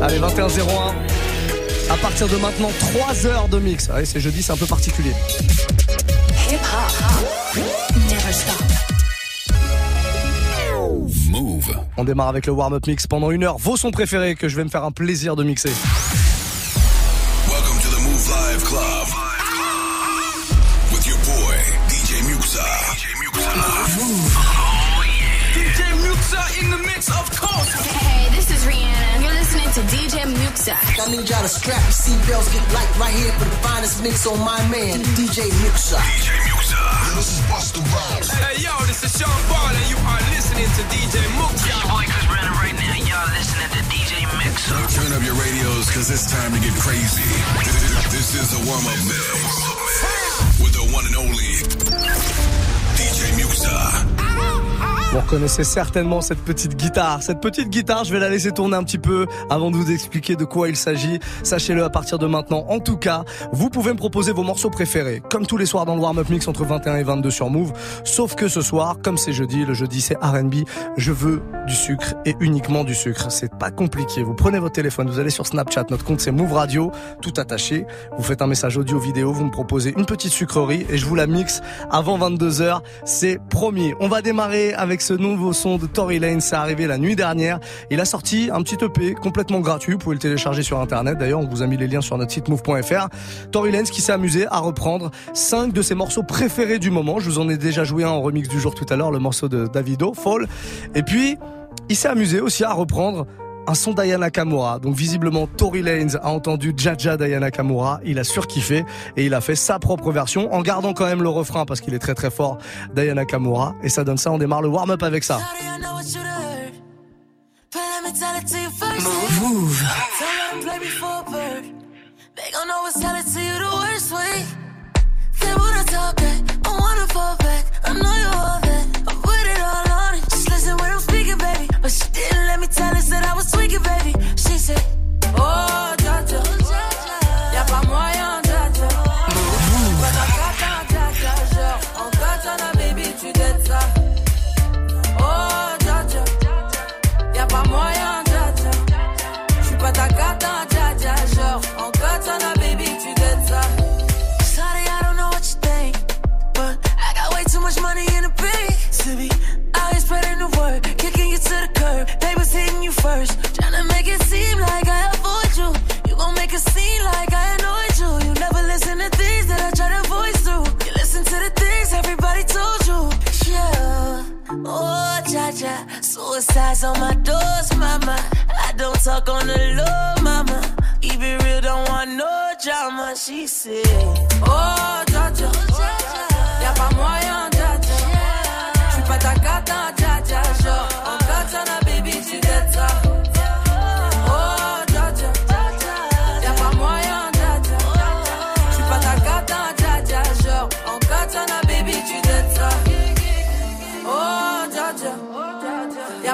Allez, 21-01. À partir de maintenant, 3 heures de mix. Allez, c'est jeudi, c'est un peu particulier. Move. On démarre avec le warm-up mix pendant une heure. Vos sons préférés que je vais me faire un plaisir de mixer. DJ Muxxa. I need y'all to strap your seatbelts, get light right here for the finest mix on my man, DJ Muxxa. DJ Muxxa. This is Busta Rhymes. Hey, yo, this is Sean Paul, and you are listening to DJ Muxxa. Your boy Chris Brennan right now, y'all listening to DJ Muxxa. Turn up your radios, cause it's time to get crazy. This is a warm-up mix. With the one and only DJ Muxxa. Uh-huh. Vous reconnaissez certainement cette petite guitare. Cette petite guitare, je vais la laisser tourner un petit peu avant de vous expliquer de quoi il s'agit. Sachez-le à partir de maintenant. En tout cas, vous pouvez me proposer vos morceaux préférés. Comme tous les soirs dans le warm-up mix entre 21 et 22 sur Move. Sauf que ce soir, comme c'est jeudi, le jeudi c'est R&B, je veux du sucre et uniquement du sucre. C'est pas compliqué. Vous prenez votre téléphone, vous allez sur Snapchat, notre compte c'est Move Radio, tout attaché. Vous faites un message audio vidéo, vous me proposez une petite sucrerie et je vous la mixe avant 22 h C'est promis. On va démarrer avec ce nouveau son de Tory Lane, c'est arrivé la nuit dernière. Il a sorti un petit EP complètement gratuit, vous pouvez le télécharger sur internet. D'ailleurs, on vous a mis les liens sur notre site move.fr. Tory Lane qui s'est amusé à reprendre cinq de ses morceaux préférés du moment. Je vous en ai déjà joué un en remix du jour tout à l'heure, le morceau de Davido, Fall. Et puis, il s'est amusé aussi à reprendre un son d'Ayana Kamura. Donc visiblement, Tory Lanez a entendu Jaja d'Ayana Kamura, il a surkiffé et il a fait sa propre version en gardant quand même le refrain parce qu'il est très très fort d'Ayana Kamura. Et ça donne ça, on démarre le warm-up avec ça. But she didn't let me tell her that I was tweaking, baby. She said, Oh, Jaja, Oh, cha cha. Suicide's on my doors, mama. I don't talk on the low, mama. Even real, don't want no drama. She said, Oh, cha cha. Y'a pas moyen, cha cha. J'suis pas ta cata, cha cha. Genre, en oh, katana,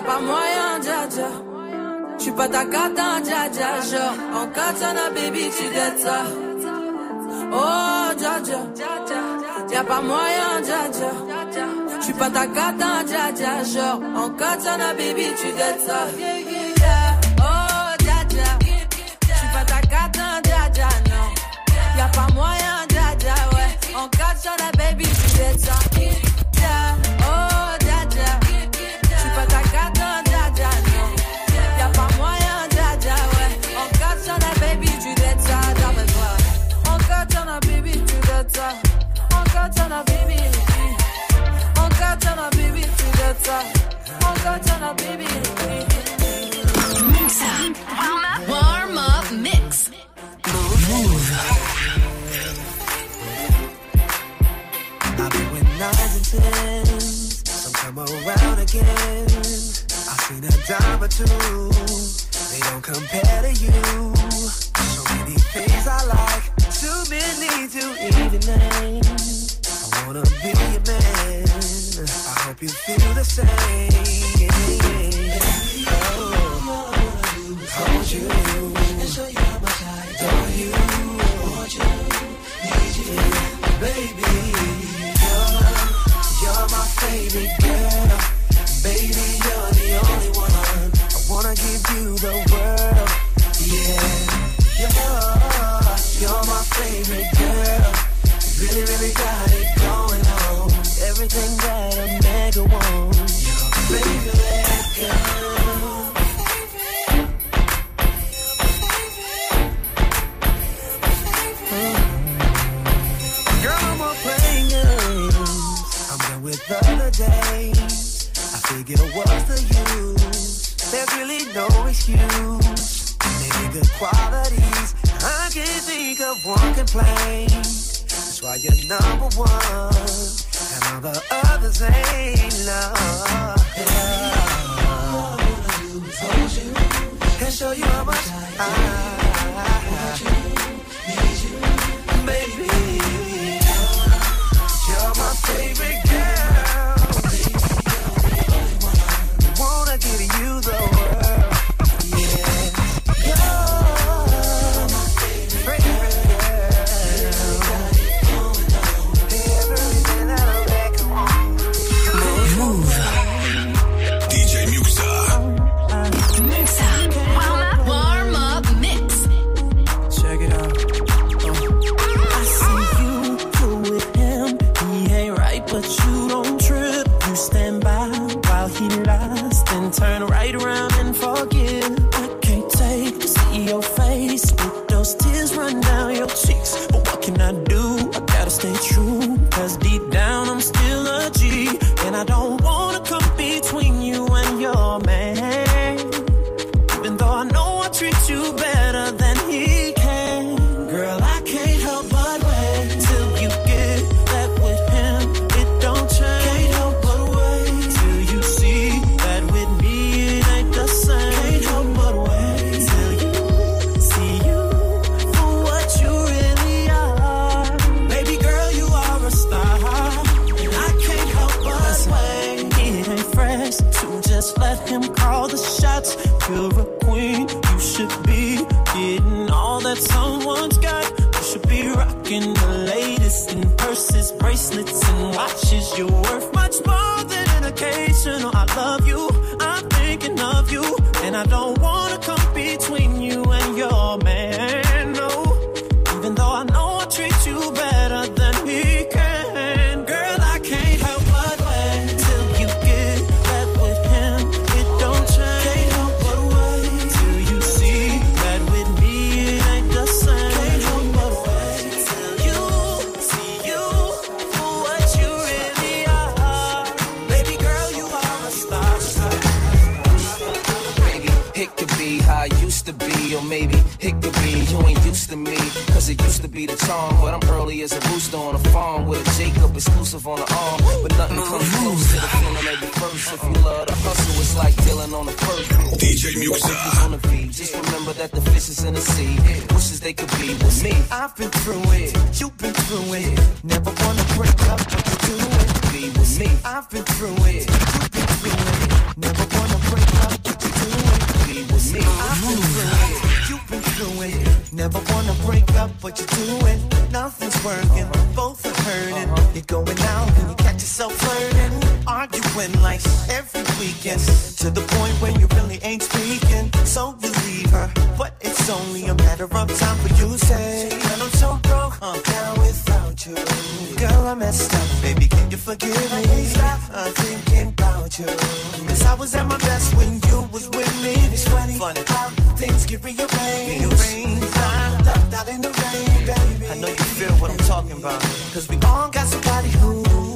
pas moyen, cha cha. J'suis pas ta cata, cha cha. Genre, en katana, baby, tu dettes ça. Oh, dja dja, y'a pas moyen, dja dja. J'suis pas ta cata, dja dja. Genre, en katana, baby, tu dettes ça. Oh, dja dja, j'suis pas ta cata, dja dja, non. Y'a pas moyen, dja dja, ouais. En katana, baby, tu dettes ça. Tu dettes katana, baby. En katana, baby, tu dettes ça. En katana, baby. Warm up, warm up mix. I've been with nines and tens. Some come around again. I've seen a dime or two. They don't compare to you. So many things I like. Too many to even name. I wanna be a man. I hope you feel the same. Oh, hold you and show you how much I adore you. You, need you, baby. You're, you're my favorite girl. Really, really got it going on. Everything that a nigga wants. Your favorite girl. With other days, I figure what's the use? There's really no excuse. Maybe good qualities. I can't think of one complaint. That's why you're number one. And all the others ain't love. Yeah. And show you how much I need you, baby. You're my favorite Riding, smoking the latest in purses, bracelets, and watches. You're worth much more than an occasional. Oh, I love you, I'm thinking of you, and I don't wanna come between you. on the arm, but nothing comes close to the feeling they be first. If you love the hustle, it's like dealing on a first. DJ Muxxa. Just remember that the fish is in the sea. Wishes they could be with me. I've been through it, you've been through it. Never wanna break up, but you do it. Be with me. I've been through it, you've been through it. Never wanna break up, but you do it. Be with me. I've been through it you've been doing. Never wanna break up what you're doing. Nothing's working, both are hurting. You're going out and you catch yourself flirting, arguing like every weekend. To the point where you really ain't speaking. So you leave her, but it's only a matter of time for you say, Girl, I'm so broke I'm down without you. Girl, I messed up, baby, can you forgive me? Stop I'm thinking about you. Cause I was at my best when you was with me. It's funny, funny how things get rearranged. I. I know you feel what I'm talking about. Cause we all got somebody who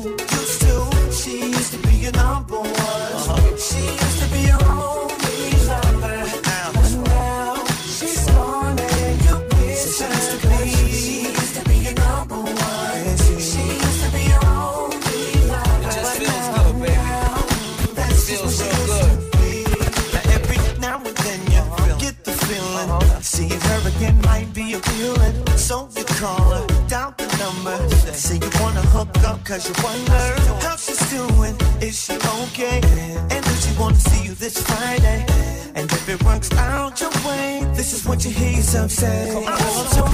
something.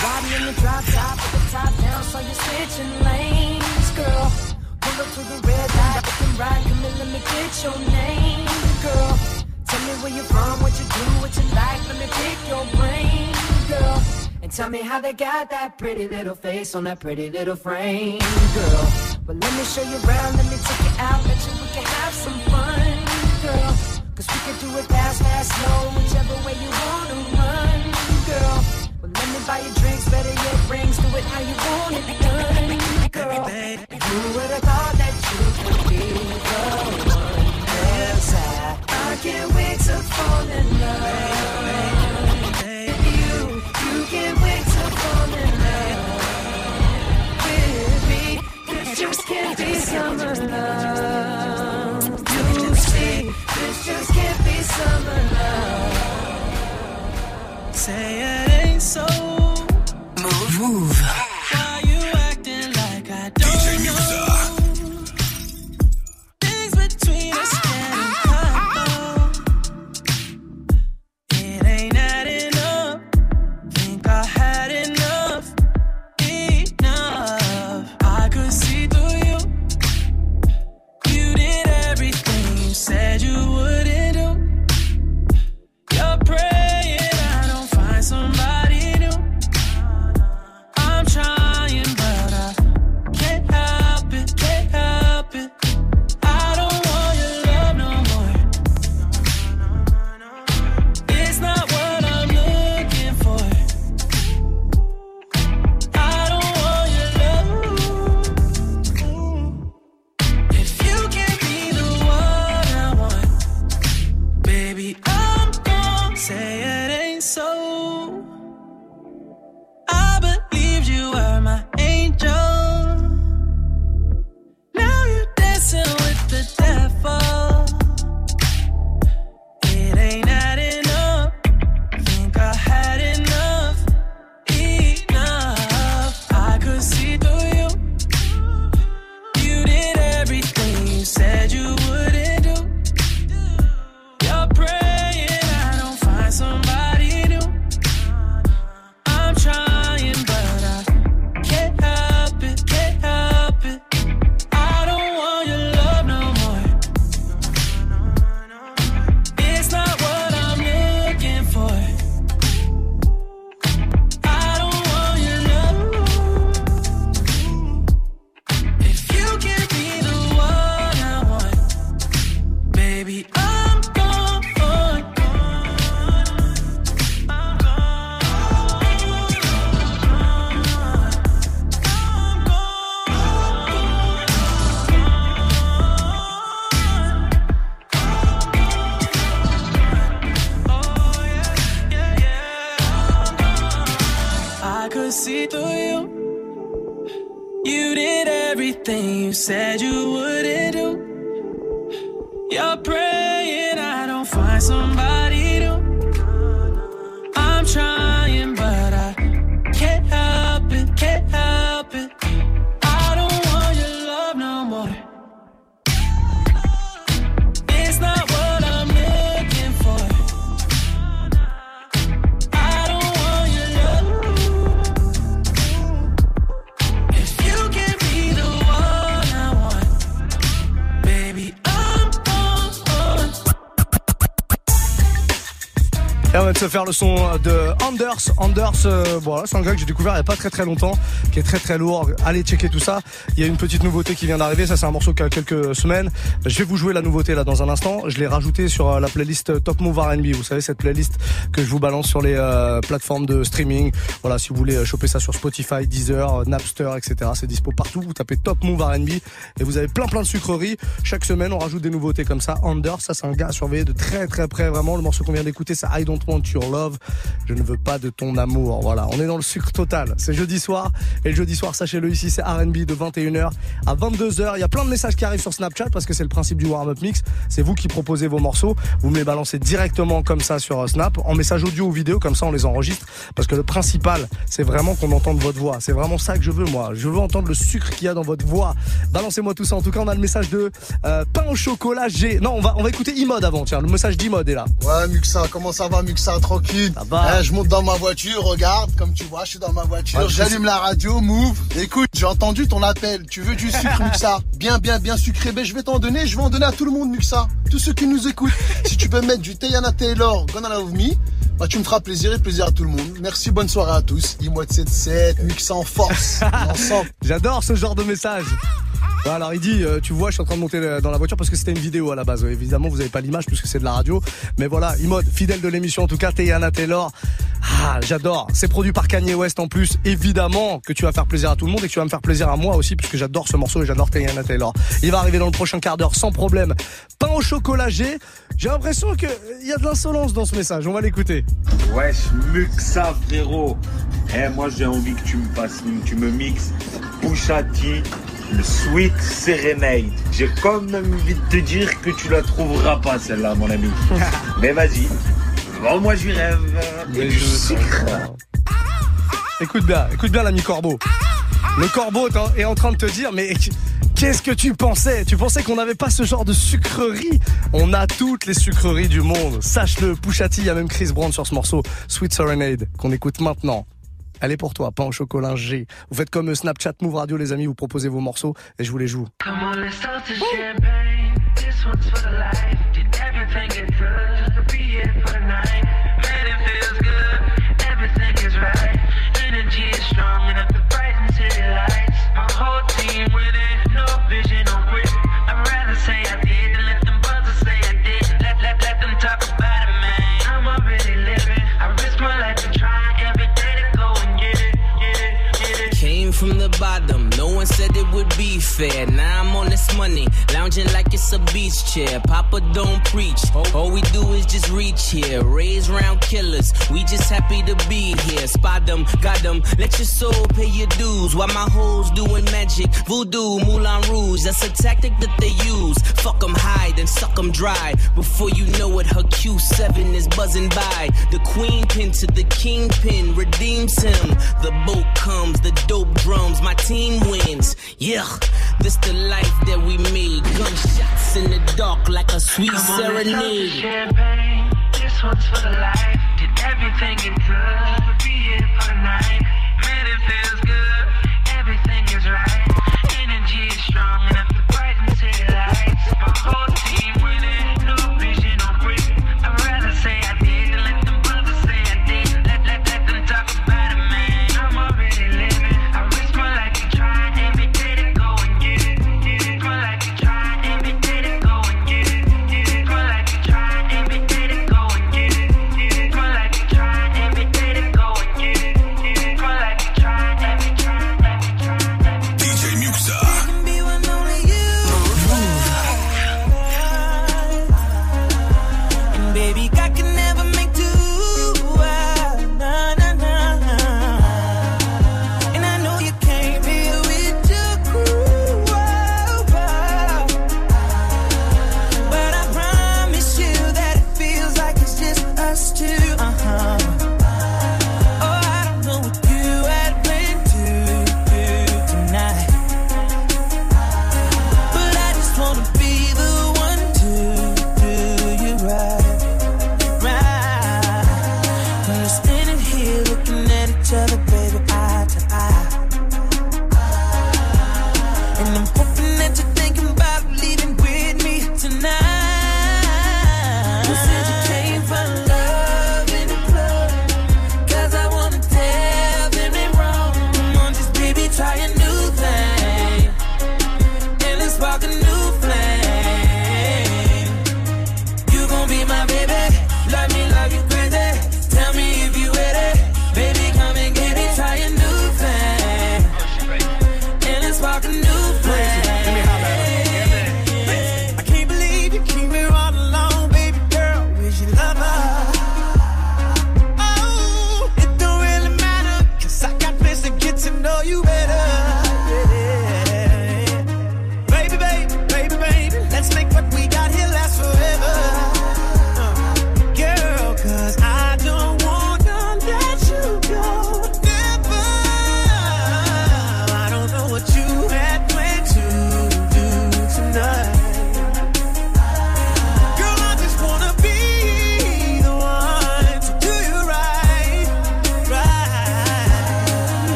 Riding in the drop top with the top down, so you're switching lanes, girl. Pull up to the red light, looking right, come in, let me get your name, girl. Tell me where you're from, what you do, what you like, let me pick your brain, girl. And tell me how they got that pretty little face on that pretty little frame, girl. But let me show you around, let me take you out, let you, we can have some fun, girl. Cause we can do it fast, fast, slow, whichever way you wanna run, girl. Me buy you drinks, better yet rings, do it how you want it girl. Who would've thought that you could be the one? Yes, I, I can't wait to fall in love with you. You can't wait to fall in love with me. This just can't be summer love. You see, this just can't be summer love. Say it soul. Move. Move. Se faire le son de Anders. Anders, euh, voilà, c'est un gars que j'ai découvert il n'y a pas très très longtemps, qui est très très lourd. Allez checker tout ça. Il y a une petite nouveauté qui vient d'arriver. Ça, c'est un morceau qui a quelques semaines. Je vais vous jouer la nouveauté là dans un instant. Je l'ai rajouté sur euh, la playlist Top Move R&B. Vous savez cette playlist que je vous balance sur les euh, plateformes de streaming. Voilà, si vous voulez euh, choper ça sur Spotify, Deezer, euh, Napster, etc. C'est dispo partout. Vous tapez Top Move R&B et vous avez plein plein de sucreries. Chaque semaine, on rajoute des nouveautés comme ça. Anders, ça c'est un gars à surveiller de très très près. Vraiment, le morceau qu'on vient d'écouter, c'est I Don't want your love. Je ne veux pas de ton amour. Voilà, on est dans le sucre total. C'est jeudi soir. Et le jeudi soir, sachez-le, ici, c'est RB de 21h à 22h. Il y a plein de messages qui arrivent sur Snapchat parce que c'est le principe du warm-up mix. C'est vous qui proposez vos morceaux. Vous me les balancez directement comme ça sur euh, Snap, en message audio ou vidéo, comme ça on les enregistre. Parce que le principal, c'est vraiment qu'on entende votre voix. C'est vraiment ça que je veux, moi. Je veux entendre le sucre qu'il y a dans votre voix. Balancez-moi tout ça. En tout cas, on a le message de euh, pain au chocolat G. Non, on va, on va écouter Imod avant. Tiens, le message d'Imod est là. Ouais, Muxa, comment ça va, Muxa? Tranquille. Eh, je monte dans ma voiture, regarde, comme tu vois, je suis dans ma voiture. Ouais, J'allume la radio, move. Écoute, j'ai entendu ton appel. Tu veux du sucre, Muxa? Bien, bien, bien sucré. Ben, je vais t'en donner. Je vais en donner à tout le monde, Muxa. Tous ceux qui nous écoutent. si tu peux mettre du Tayana Taylor, Gonna Love Me, bah, tu me feras plaisir et plaisir à tout le monde. Merci, bonne soirée à tous. Dis-moi de 7-7, Muxa en force. Ensemble. J'adore ce genre de message. Ouais, Alors il dit, euh, tu vois, je suis en train de monter euh, dans la voiture parce que c'était une vidéo à la base. Évidemment, vous avez pas l'image puisque c'est de la radio. Mais voilà, Imod, fidèle de l'émission en tout cas, Teyana Taylor. Ah, j'adore. C'est produit par Kanye West en plus. Évidemment que tu vas faire plaisir à tout le monde et que tu vas me faire plaisir à moi aussi puisque j'adore ce morceau et j'adore Teyana Taylor. Il va arriver dans le prochain quart d'heure sans problème. Pain au chocolat G. J'ai l'impression que euh, y a de l'insolence dans ce message. On va l'écouter. Wesh, Muxa frérot. Eh, moi j'ai envie que tu me tu me mixes Pusha T, le Sweet Serenade. J'ai quand même envie de te dire que tu la trouveras pas celle-là, mon ami. Mais vas-y. Bon, moi j'y rêve. Et du sucre. Écoute bien, écoute bien l'ami Corbeau. Le Corbeau est en- est en train de te dire, mais qu'est-ce que tu pensais? Tu pensais qu'on n'avait pas ce genre de sucrerie? On a toutes les sucreries du monde. Sache-le, Pouchati, il y a même Chris Brown sur ce morceau, Sweet Serenade, qu'on écoute maintenant. Elle est pour toi, pas en chocolat G. Vous faites comme Snapchat Move Radio, les amis, vous proposez vos morceaux et je vous les joue. Fair. Now I'm on this money, lounging like it's a beach chair. Papa don't preach, all we do is just reach here. Raise round killers, we just happy to be here. Spot them, got them, let your soul pay your dues. While my hoes doing magic, voodoo, Moulin Rouge, that's a tactic that they use. Fuck them high, then suck them dry. Before you know it, her Q7 is buzzing by. The queen pin to the kingpin redeems him. The boat comes, the dope drums, my team wins. Yeah, this the life that we made. Gunshots in the dark like a sweet Come on, let's serenade. champagne. This one's for the life. Did everything get good be here for the night.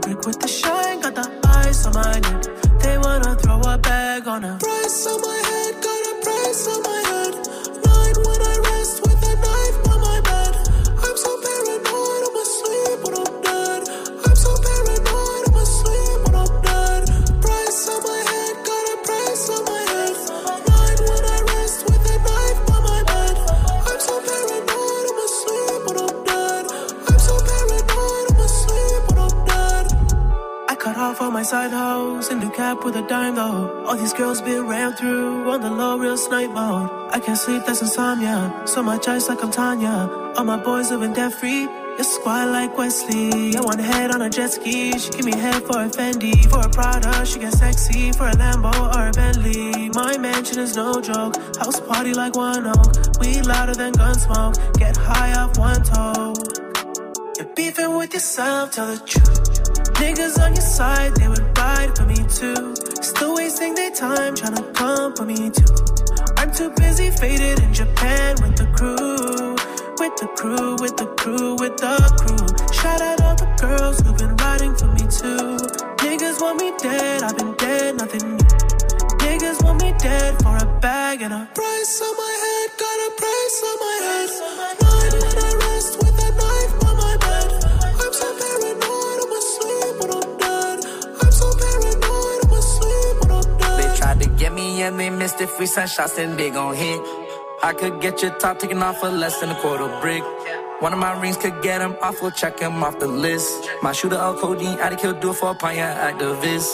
go back with So much ice like I'm Tanya. All my boys living debt free. You're squad like Wesley. I want head on a jet ski. She give me head for a Fendi. For a Prada, she get sexy. For a Lambo or a Bentley. My mansion is no joke. House party like one oak. We louder than gun smoke. Get high off one toe. You're beefing with yourself, tell the truth. Niggas on your side, they would ride for me too. Still wasting their time trying to come for me too. I'm too busy faded in Japan with the crew. With the crew, with the crew, with the crew. Shout out all the girls who've been riding for me too. Niggas want me dead, I've been dead, nothing new. Niggas want me dead for a bag and a price on my head, got a price on my head. Get me and they missed it. Free sun shots and they gon' hit. I could get your top taken off for less than a quarter brick. One of my rings could get him off, we'll check him off the list. My shooter of codeine, I'd kill, do it for a pioneer activist.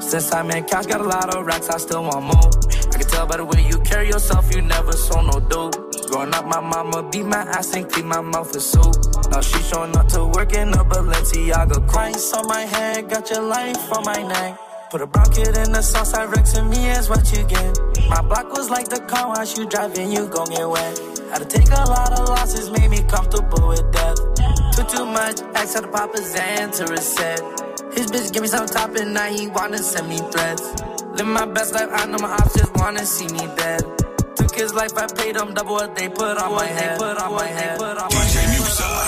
Since I'm in cash, got a lot of racks, I still want more. I can tell by the way you carry yourself, you never saw no dope. Growing up, my mama beat my ass and clean my mouth with soap. Now she showing up to work in a Balenciaga. Christ on my head, got your life on my neck. Put a brown kid in the sauce, I to me is what you get. My block was like the car wash, you driving, you gon' get wet. Had to take a lot of losses, made me comfortable with death. Took too much, asked had to pop his hand to reset. His bitch give me some top and now he wanna send me threats. Live my best life, I know my ops just wanna see me dead. Took his life, I paid him double what they put on my head. Put on my head. DJ Muxxa.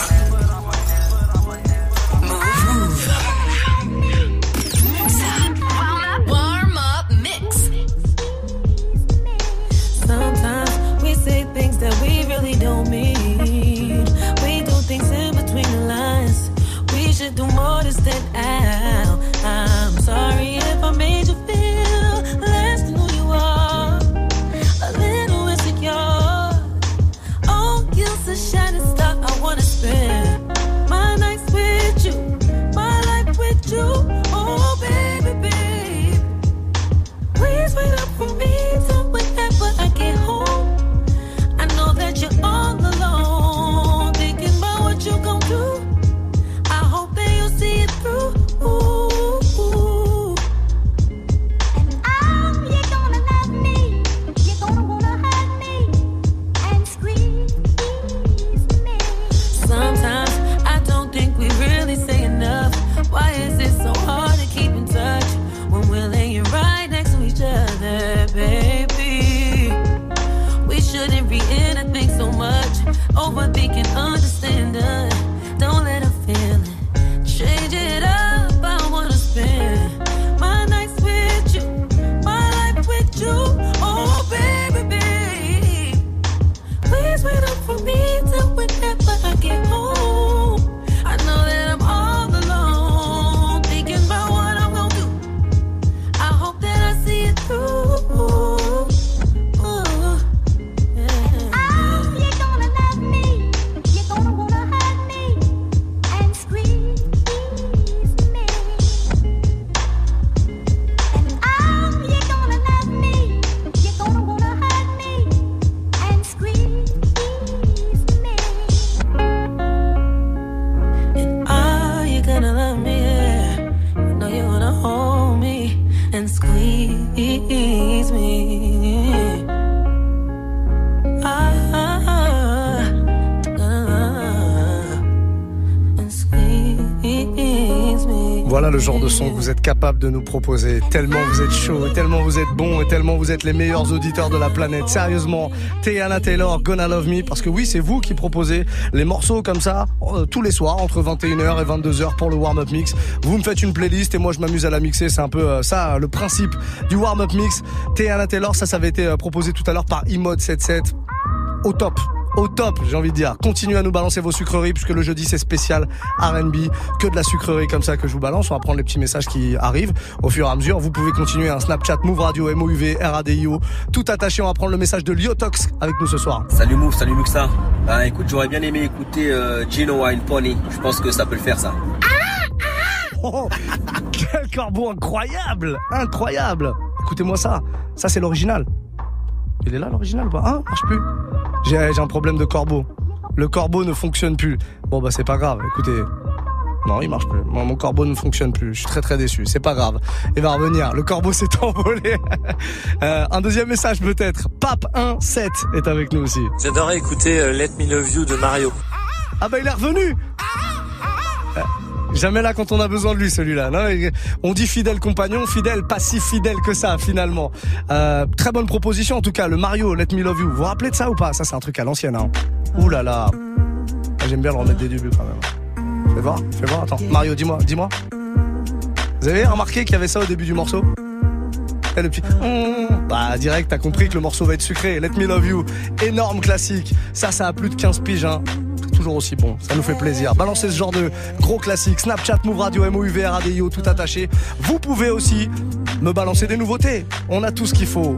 Vous êtes capable de nous proposer. Tellement vous êtes chaud, tellement vous êtes bon et tellement vous êtes les meilleurs auditeurs de la planète. Sérieusement, Tiana Taylor, Gonna Love Me, parce que oui, c'est vous qui proposez les morceaux comme ça euh, tous les soirs entre 21h et 22h pour le warm-up mix. Vous me faites une playlist et moi je m'amuse à la mixer. C'est un peu euh, ça le principe du warm-up mix. Tiana Taylor, ça, ça avait été euh, proposé tout à l'heure par Imode77. Au top au top, j'ai envie de dire. Continuez à nous balancer vos sucreries puisque le jeudi c'est spécial R&B, que de la sucrerie comme ça que je vous balance. On va prendre les petits messages qui arrivent au fur et à mesure. Vous pouvez continuer un Snapchat Move Radio MOUV RADIO tout attaché. On va prendre le message de Lyotox avec nous ce soir. Salut Move, salut Muxa. Bah écoute, j'aurais bien aimé écouter euh, Gino Wild Pony. Je pense que ça peut le faire ça. Oh, quel corbeau incroyable, incroyable. Écoutez-moi ça. Ça c'est l'original. Il est là l'original ou pas? Hein? Marche plus. J'ai un problème de corbeau. Le corbeau ne fonctionne plus. Bon bah c'est pas grave, écoutez. Non, il marche plus. Mon, mon, corbeau ne fonctionne plus. Je suis très très déçu. C'est pas grave. Il va revenir. Le corbeau s'est envolé. euh, un deuxième message peut-être. Pape 1-7 est avec nous aussi. J'adorais écouter euh, Let Me Love You de Mario. Ah bah il est revenu euh, Jamais là quand on a besoin de lui celui-là. On dit fidèle compagnon, fidèle, pas si fidèle que ça finalement. Euh, très bonne proposition en tout cas, le Mario Let Me Love You. Vous vous rappelez de ça ou pas? Ça c'est un truc à l'ancienne. Hein. Ouh là là. J'aime bien le remettre des débuts quand même. Fais voir, fais voir. Attends, Mario, dis-moi, dis-moi. Vous avez remarqué qu'il y avait ça au début du morceau? Et le petit bah direct t'as compris que le morceau va être sucré Let Me Love You énorme classique ça ça a plus de 15 piges hein toujours aussi bon. Ça nous fait plaisir. Balancez ce genre de gros classiques. Snapchat, Move Radio, MOUV, RADIO, tout attaché. Vous pouvez aussi me balancer des nouveautés. On a tout ce qu'il faut.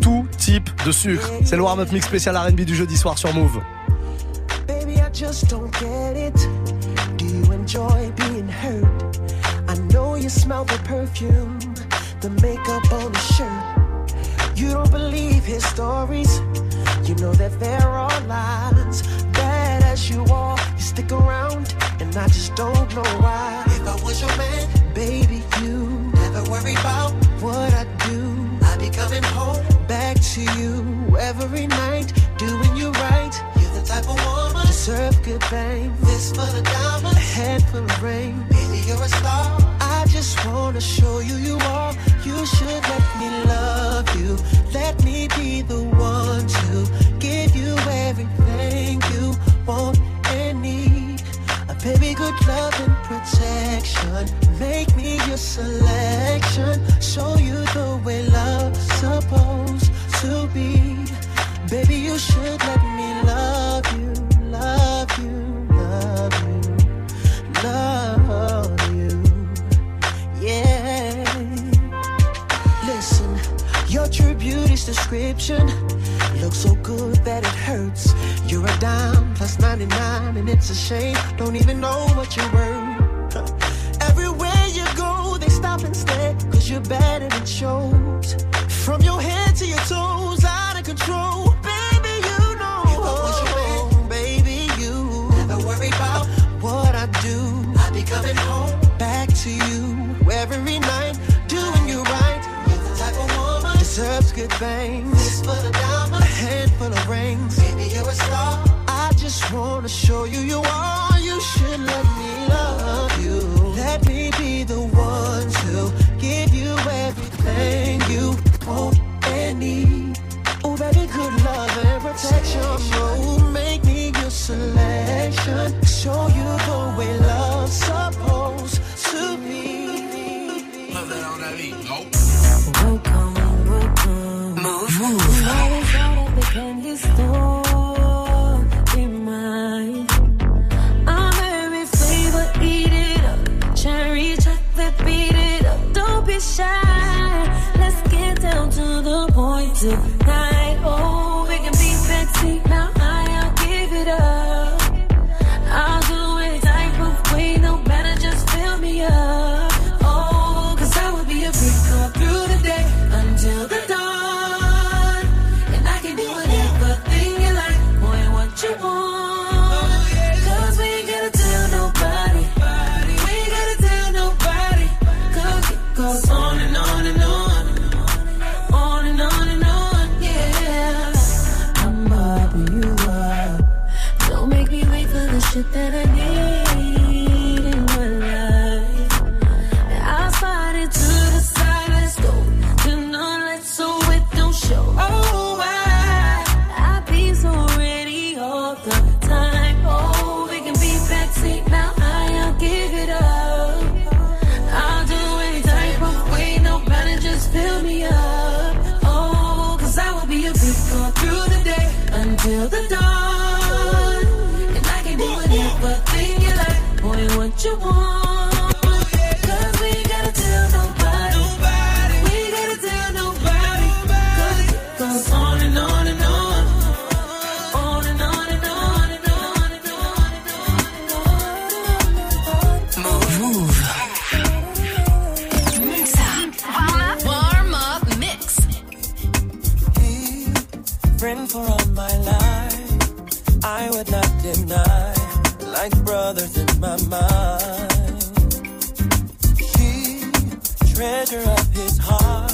Tout type de sucre. C'est le warm-up mix spécial RB du jeudi soir sur Move. Baby, I just don't get it. Do you enjoy being hurt? I know you smell the perfume, the makeup on the shirt. You don't believe his stories. You know that there are lies. you are. You stick around, and I just don't know why. If I was your man, baby, you never worry about what I do. I'll be coming home back to you every night, doing you right. You're the type of woman deserve good fame. This for the diamonds, a head full of rain. Baby, you're a star. I just wanna show you you are. You should let me love you. Let me be the one to give you everything you want and need. A baby, good love and protection. Make me your selection. Show you the way love's supposed to be. Baby, you should let me love you, love you, love you, love. description. Looks so good that it hurts. You're a dime plus 99, and it's a shame. Don't even know what you're worth. Everywhere you go, they stop and stare, cause you're better than shows. vain till the dawn. And I can do whatever thing you like, boy, what you want. treasure of his heart,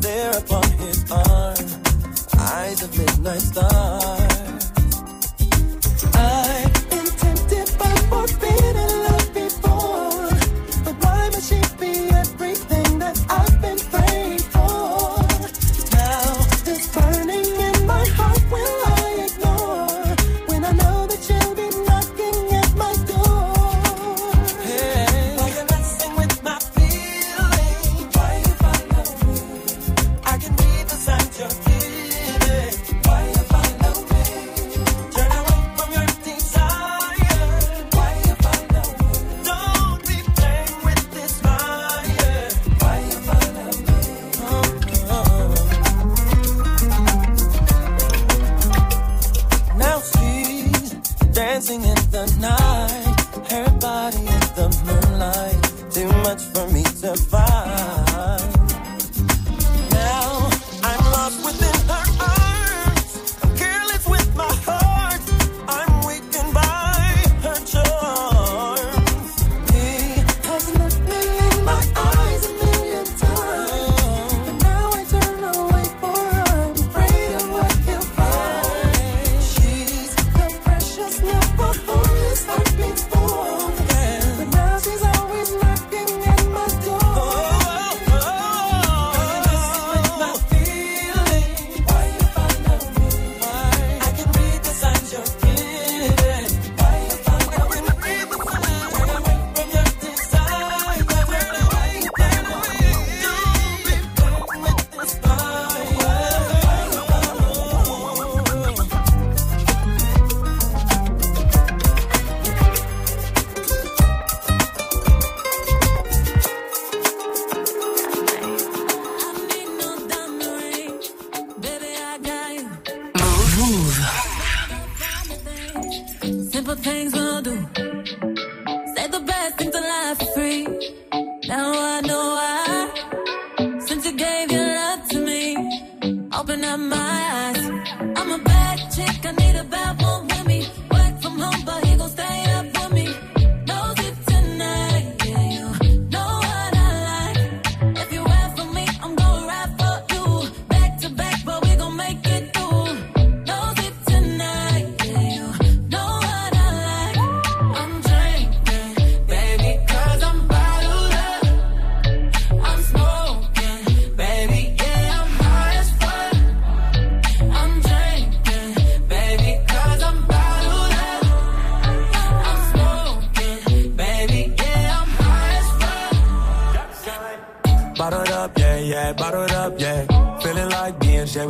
there upon his arm, eyes of midnight stars. for me to find.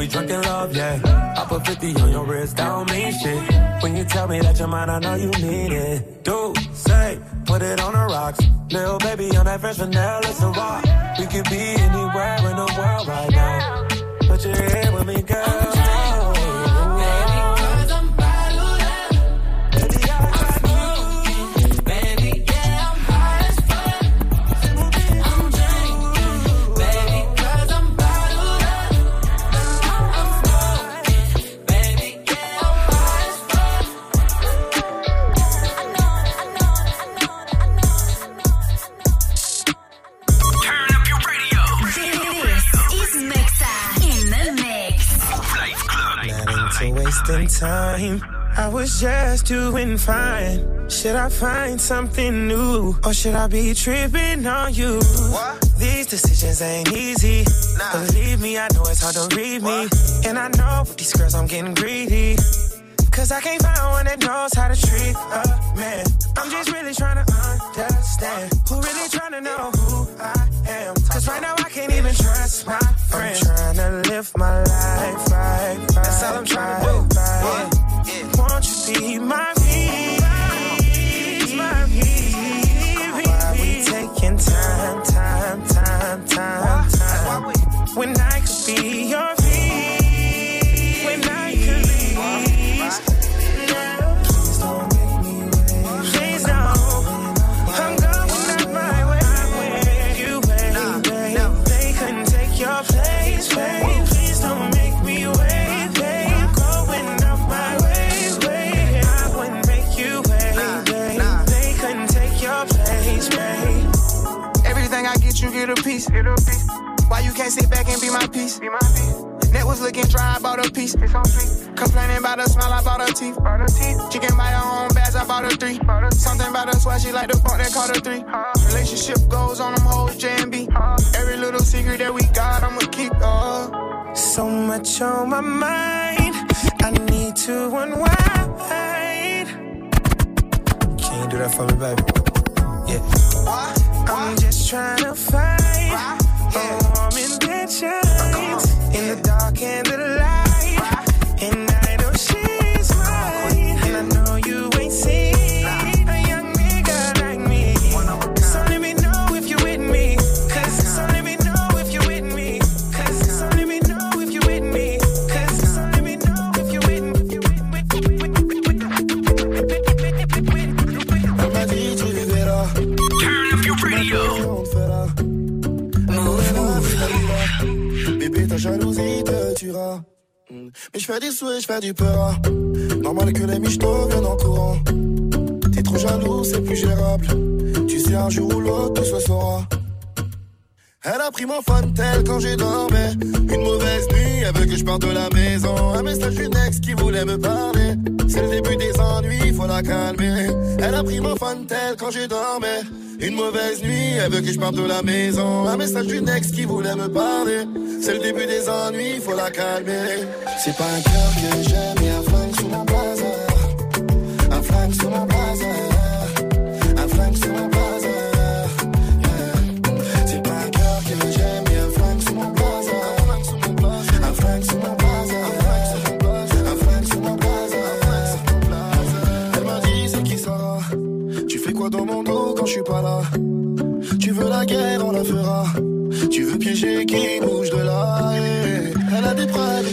Drunk in love, yeah. I put 50 on your wrist, that don't mean shit. When you tell me that you're mine, I know you mean it. Do, say, put it on the rocks. Little baby on that fresh vanilla, it's a rock. We could be anywhere in the world right now. But you're with me, girl. Time. I was just doing fine. Should I find something new? Or should I be tripping on you? These decisions ain't easy. Believe me, I know it's hard to read me. And I know with these girls I'm getting greedy. Cause I can't find one that knows how to treat a man. I'm just really trying to understand who really trying to know who I am. Cause right now I can't even trust my friends. I'm trying to live my life right, right. That's all I'm trying to do. Right. Won't you be my peace, my peace? Why we taking time, time, time, time, time? When I could be your my mind, Normal que les michtos viennent en courant. T'es trop jaloux, c'est plus gérable. Tu sais, un jour ou l'autre, tout se saura. Elle a pris mon phone tel quand j'ai dormi. Une mauvaise nuit, elle veut que je parte de la maison. Un message d'une ex qui voulait me parler. C'est le début des ennuis, faut la calmer. Elle a pris mon phone tel quand j'ai dormi. Une mauvaise nuit, elle veut que je parte de la maison. Un message d'une ex qui voulait me parler. C'est le début des ennuis, faut la calmer. C'est pas un cœur que j'aime, y'a un flingue sous mon blazer. Un flingue sous mon blazer. Je suis pas là Tu veux la guerre, on la fera. Tu veux piéger qui bouge de là. eh. Elle a des preuves.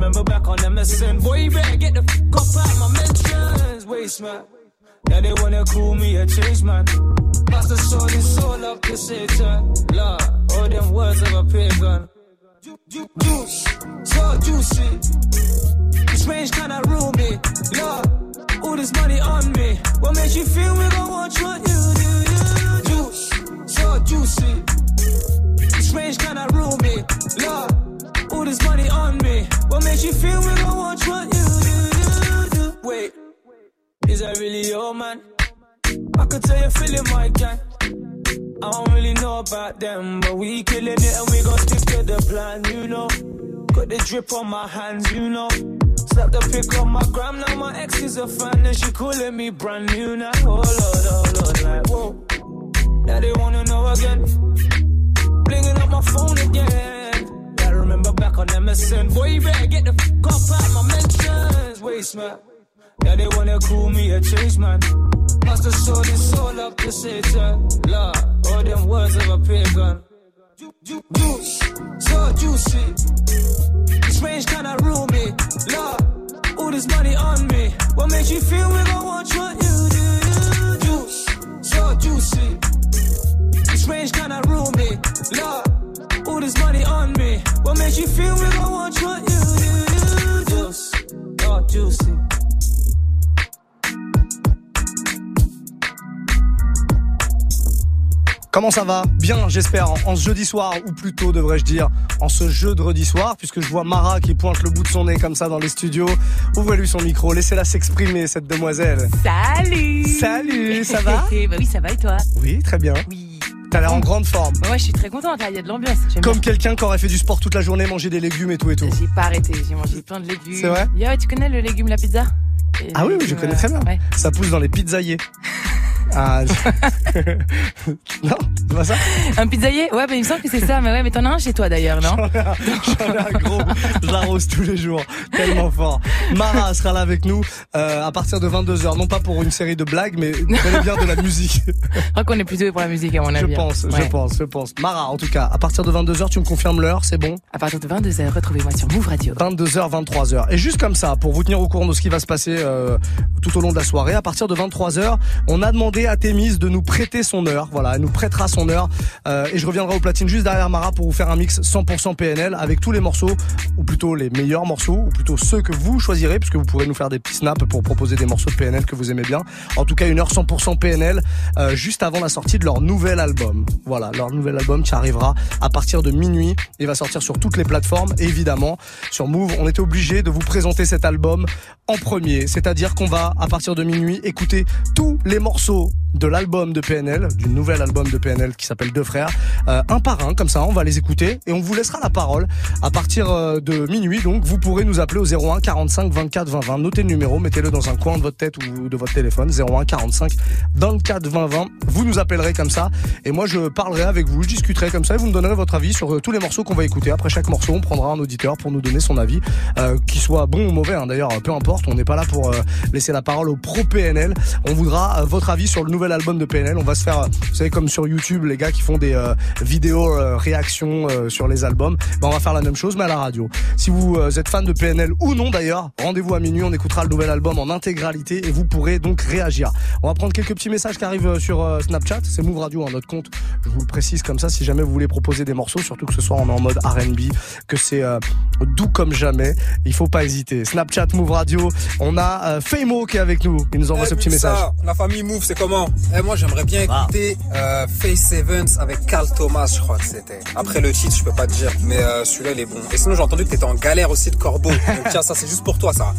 Remember back on MSN? Boy, you better get the fuck up out my mentions. Waste man. Now they wanna call me a chase man. Pass the sword and soul up to Satan. Lord, all them words of a pagan. Ju- ju- Juice, so juicy. This range kinda me. Lord, all this money on me. What makes you feel we gon' watch what you do? Juice, so juicy. This range kinda me. Lord, all this money on me. What makes you feel we gon' watch what you do? You do? Wait. Is that really your man? I could tell you're feeling my gang. I don't really know about them, but we killing it and we gon' stick to the plan, you know. Got the drip on my hands, you know. Slap the pic on my gram, now my ex is a fan and she calling me brand new now. Oh lord, oh lord, like whoa. Now they wanna know again. Blinging up my phone again. Back on MSN. Boy, you better get the fuck up out my mentions. Waste man. Yeah, they wanna call me a chase man. Must have sold his soul up to Satan. Lord, all them words of a pagan. Ju- ju- Juice, so juicy. This range kinda me, Lord, all this money on me. What makes you feel we gon' watch what you do? Juice, so juicy. This range kinda me, Lord, all this money on me. What makes you feel we gon' watch what you do? You juice, so juicy. Comment ça va? Bien, j'espère, en, ce jeudi soir, ou plutôt devrais-je dire, en ce jeu de redis soir, puisque je vois Mara qui pointe le bout de son nez comme ça dans les studios. Ouvrez-lui son micro, laissez-la s'exprimer, cette demoiselle. Salut Salut, ça va? Bah oui, ça va et toi? Oui, très bien. Oui. T'as l'air en grande forme. Ouais, je suis très contente, là, il y a de l'ambiance. Comme quelqu'un qui aurait fait du sport toute la journée, manger des légumes et tout et tout. J'ai pas arrêté, j'ai mangé plein de légumes. C'est vrai? Ouais, tu connais le légume la pizza? Et Ah oui, je connais euh, très bien. ouais. Ça pousse dans les pizzaillers. Ah, je- non, c'est pas ça Un pizzaïer Ouais, bah, il me semble que c'est ça, mais ouais, mais t'en as un chez toi d'ailleurs, non J'en ai un gros, je l'arrose tous les jours, tellement fort. Mara sera là avec nous euh, à partir de 22h, non pas pour une série de blagues, mais bel bien de la musique. Je crois qu'on est plutôt pour la musique, à mon Je avis. hein. pense, je pense, je pense. Mara, en tout cas, à partir de 22h, tu me confirmes l'heure, c'est bon? À partir de 22h, retrouvez-moi sur Move Radio. 22h, 23h. Et juste comme ça, pour vous tenir au courant de ce qui va se passer euh, tout au long de la soirée, à partir de 23h, on a demandé à Thémis de nous prêter son heure. Voilà, elle nous prêtera son heure. Euh, et je reviendrai au platine juste derrière Mara pour vous faire un mix 100% PNL avec tous les morceaux, ou plutôt les meilleurs morceaux, ou plutôt ceux que vous choisirez, puisque vous pourrez nous faire des petits snaps pour proposer des morceaux de PNL que vous aimez bien. En tout cas, une heure 100% PNL, euh, juste avant la sortie de leur nouvel album. Voilà, leur nouvel album qui arrivera à partir de minuit. Il va sortir sur toutes les plateformes, évidemment. Sur Move, on était obligé de vous présenter cet album en premier. C'est-à-dire qu'on va, à partir de minuit, écouter tous les morceaux de l'album de PNL, du nouvel album de PNL qui s'appelle Deux Frères, euh, un par un, comme ça, on va les écouter et on vous laissera la parole à partir euh, de minuit. Donc, vous pourrez nous appeler au 01 45 24 20 20. Notez le numéro, mettez-le dans un coin de votre tête ou de votre téléphone. 01 45 24 20 20. Vous nous appellerez comme ça et moi je parlerai avec vous, je discuterai comme ça et vous me donnerez votre avis sur euh, tous les morceaux qu'on va écouter. Après chaque morceau, on prendra un auditeur pour nous donner son avis, euh, qu'il soit bon ou mauvais. hein. D'ailleurs, peu importe, on n'est pas là pour laisser la parole au pro PNL. On voudra votre avis sur le nouvel album de PNL. On va se faire, vous savez, comme sur YouTube, les gars qui font des euh, vidéos euh, réactions euh, sur les albums. Ben, on va faire la même chose, mais à la radio. Si vous êtes fan de PNL ou non d'ailleurs, rendez-vous à minuit. On écoutera le nouvel album en intégralité et vous pourrez donc réagir. On va prendre quelques petits messages qui arrivent sur Snapchat. C'est Move Radio, hein, notre compte. Je vous le précise comme ça, si jamais vous voulez proposer des morceaux, surtout que ce soir on est en mode R&B, que c'est doux comme jamais. Il faut pas hésiter. Snapchat, Move Radio. On a Famo qui est avec nous. Il nous envoie Eh, ce petit message. La famille Move, c'est comment Eh, Moi, j'aimerais bien écouter euh, Face Evans avec Carl Thomas, je crois que c'était. Après le titre, je peux pas te dire, mais euh, celui-là, il est bon. Et sinon, j'ai entendu que t'étais en galère aussi de corbeau. Donc, tiens, ça, c'est juste pour toi, ça.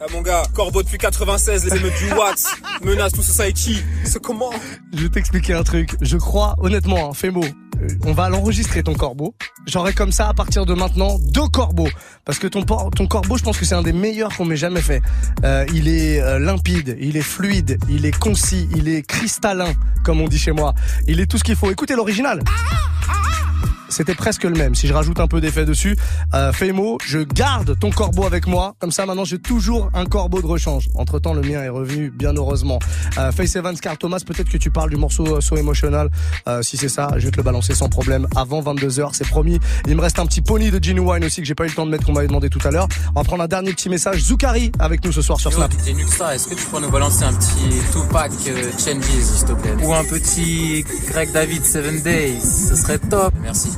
Eh, mon gars, corbeau depuis 96, les émeutes du Watts, menace tout society. C'est comment Je vais t'expliquer un truc. Je crois, honnêtement, hein, Femo, euh, on va l'enregistrer ton corbeau. J'aurai comme ça, à partir de maintenant, deux corbeaux. Parce que ton, por- ton corbeau, je pense que c'est un des meilleurs qu'on m'ait jamais fait. Euh, il est euh, limpide, il est fluide, il est concis, il est cristallin, comme on dit chez moi. Il est tout ce qu'il faut. Écoutez l'original. C'était presque le même. Si je rajoute un peu d'effet dessus, euh, Femo, je garde ton corbeau avec moi. Comme ça, maintenant, j'ai toujours un corbeau de rechange. Entre temps, le mien est revenu, bien heureusement. Euh, Face Evans, Carl Thomas, peut-être que tu parles du morceau euh, So Emotional. Euh, si c'est ça, je vais te le balancer sans problème avant 22h, c'est promis. Il me reste un petit pony de Genuine aussi que j'ai pas eu le temps de mettre qu'on m'avait demandé tout à l'heure. On va prendre un dernier petit message. Zoukari avec nous ce soir sur Yo, Snap. Nuxa, est-ce que tu pourrais nous balancer un petit Tupac euh, Changes, s'il te plaît? Ou un petit Greg David Seven Days, ce serait top. Merci.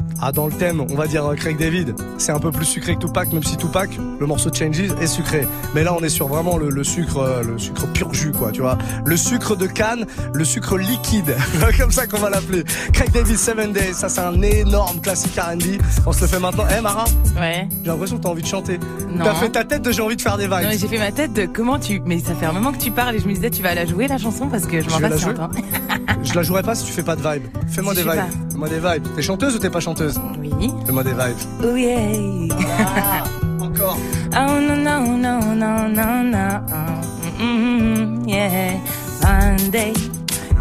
Ah, dans le thème, on va dire euh, Craig David. C'est un peu plus sucré que Tupac, même si Tupac, le morceau Changes est sucré. Mais là, on est sur vraiment le, le sucre, euh, le sucre pur jus, quoi, tu vois. Le sucre de canne, le sucre liquide. Comme ça qu'on va l'appeler. Craig David Seven Days. Ça, c'est un énorme classique R&B. On se le fait maintenant. Eh, Mara? Ouais. J'ai l'impression que t'as envie de chanter. Non. T'as fait ta tête de j'ai envie de faire des Non, mais vibes. j'ai fait ma tête de comment tu. Mais ça fait un moment que tu parles et je me disais, tu vas la jouer la chanson parce que je m'en hein. Je la jouerai pas si tu fais pas de vibes. Fais-moi Si des vibes. fais Fais-moi des vibes. T'es chanteuse ou t'es pas chanteuse? Oui. Fais-moi des vibes. Oh yeah. Encore. Oh no no no no no no. Mm, mm, yeah. Monday.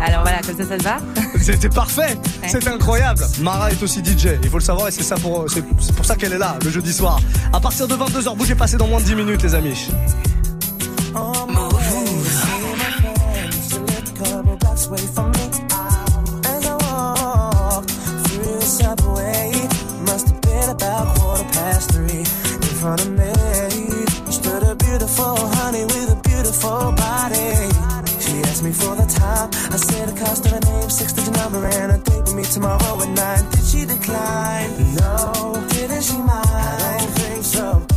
Alors voilà, comme ça, ça te va? C'était parfait, c'était incroyable. Mara est aussi DJ, il faut le savoir et c'est ça pour c'est c'est pour ça qu'elle est là le jeudi soir. À partir de 22h, bougez passé dans moins de 10 minutes les amis. Me for the time. I said the cost of her name, six digit number, and a date with me tomorrow at nine. Did she decline? No. Didn't she mind? I don't think so.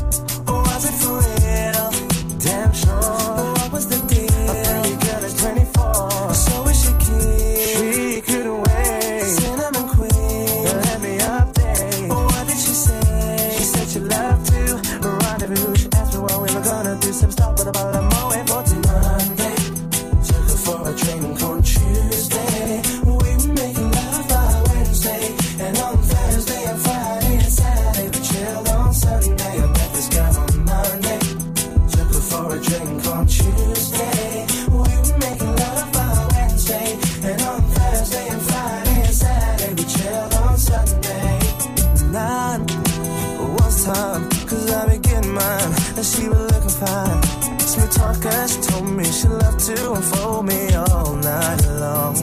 Fine. Smooth talker, she told me she loved to unfold me all night long.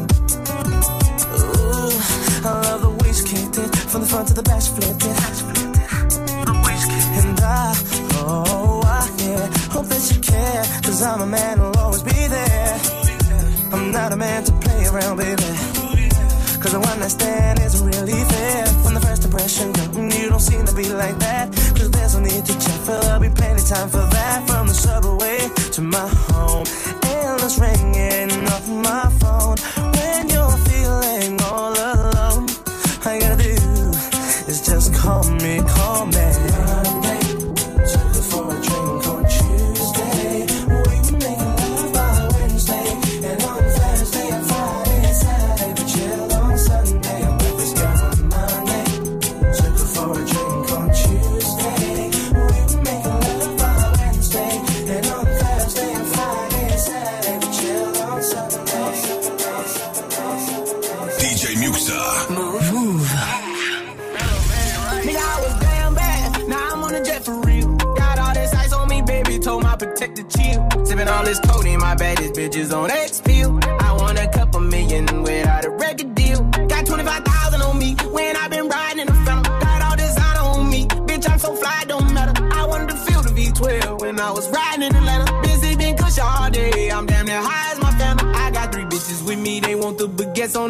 Ooh, I love the way she kicked it. From the front to the back, she flipped it. And I, oh, I, yeah, hope that you care. Cause I'm a man who'll always be there. I'm not a man to play around, baby. Cause the one I stand isn't really fair. From the first impression, girl, you don't seem to be like that. Cause there's no need to check, for there'll be plenty time for that. From the subway to my home, endless ringing off my phone. When you're feeling all alone, all you gotta do is just call me, call me.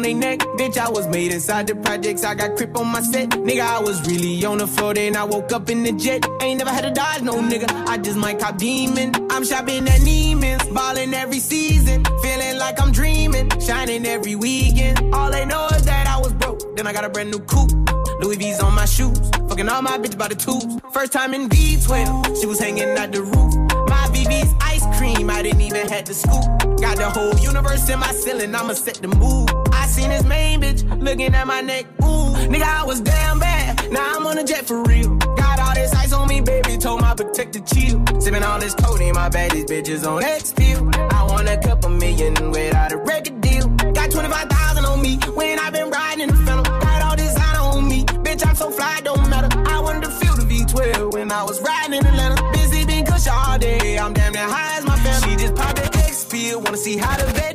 On neck. Bitch, I was made inside the projects, I got crip on my set. Nigga, I was really on the floor, then I woke up in the jet. Ain't never had to dodge no nigga, I just might cop demon. I'm shopping at Neiman's, ballin' every season. Feeling like I'm dreaming, shining every weekend. All they know is that I was broke, then I got a brand new coupe. Louis V's on my shoes, fucking all my bitch by the tubes. First time in V12, she was hanging out the roof. My BB's ice cream, I didn't even have to scoop. Got the whole universe in my ceiling, I'ma set the mood. I seen this main bitch looking at my neck, ooh. Nigga, I was damn bad, now I'm on a jet for real. Got all this ice on me, baby, told my protector chill. Sipping all this codeine, my baddest bitches on X pill. I want a couple million without a record deal. Got 25,000 on me when i been riding in the phantom. Got all designer on me, bitch, I'm so fly, don't matter. I wanted to feel the V12 when I was riding in Atlanta. Busy been kush all day, I'm damn near high as my family. She just popped the X pill, wanna see how the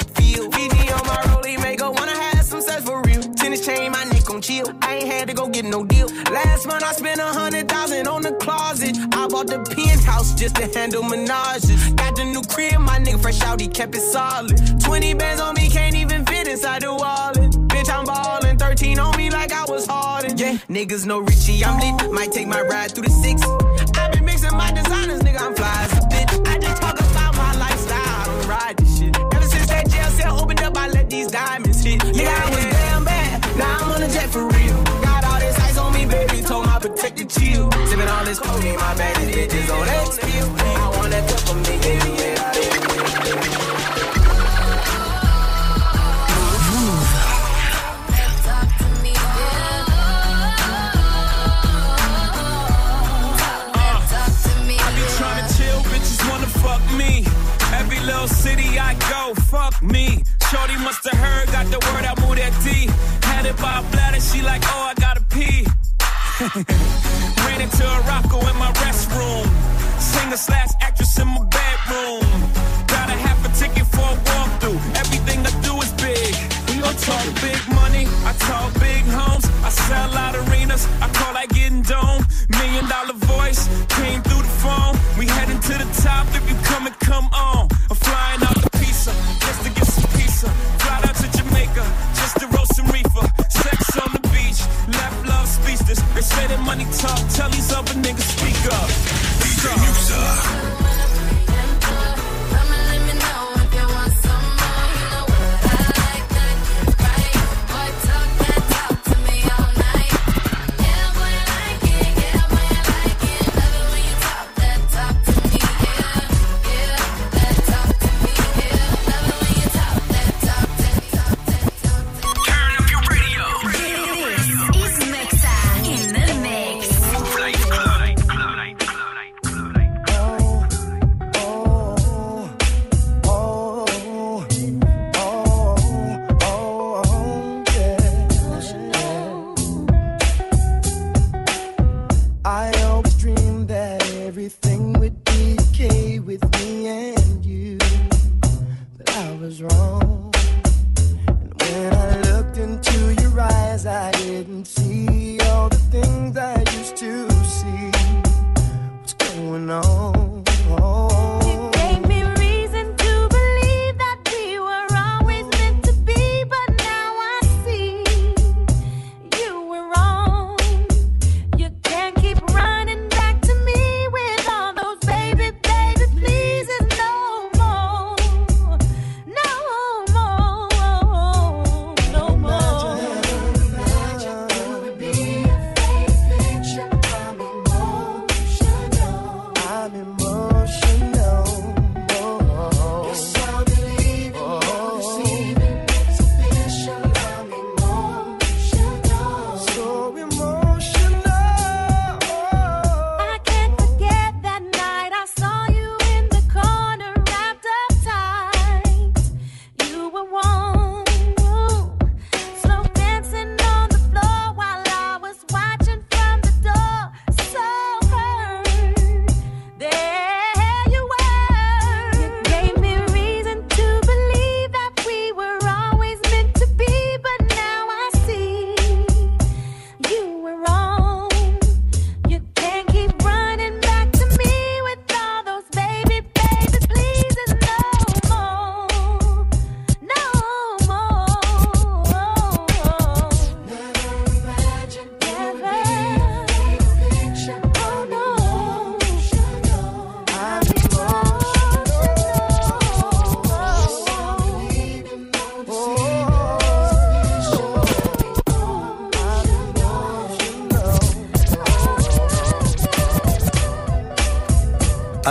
Month I spent a hundred thousand on the closet. I bought the penthouse just to handle menages. Got the new crib, my nigga fresh out, he kept it solid. 20 bands on me, can't even fit inside the wallet. Bitch, I'm ballin', 13 on me like I was hardin'. Yeah, niggas know Richie, I'm lit. Might take my ride through the six. i been mixing my designers, nigga, I'm fly as a bitch. I just talk about my lifestyle, I don't ride this shit. Ever since that jail cell opened up, I let these diamonds hit. Yeah, I was my protector chill. Sippin' all this my baddest bitches on X pill. I want yeah. I be trying chill, bitches wanna fuck me. Every little city I go, fuck me. Shorty must have heard, got the word, I moved that D. Had it by a bladder, she like, oh, I gotta pee. Ran into a rocko in my restroom. Singer slash actress in my bedroom. Got a half a ticket for a walkthrough. Everything I do is big. We gon' talk big money. I talk big homes. I sell out arenas. I call that getting dome. Million dollar voice came through the phone. We heading to the top. If you come and come on. That money talk. Tell these other niggas speak up. Speak up.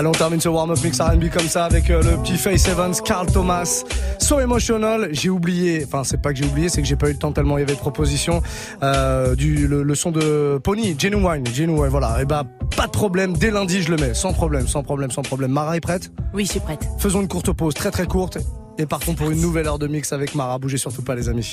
Allez, on termine ce warm-up mix R&B comme ça avec euh, le petit Face Evans, Carl Thomas, So Emotional. J'ai oublié, enfin c'est pas que j'ai oublié, c'est que j'ai pas eu le temps tellement il y avait de propositions. Euh, du le, le son de Pony, Genuine, Genuine, voilà. Et bah pas de problème, dès lundi je le mets, sans problème, sans problème, sans problème. Mara est prête? Oui, je suis prête. Faisons une courte pause, très très courte, et partons pour une nouvelle heure de mix avec Mara. Bougez surtout pas les amis.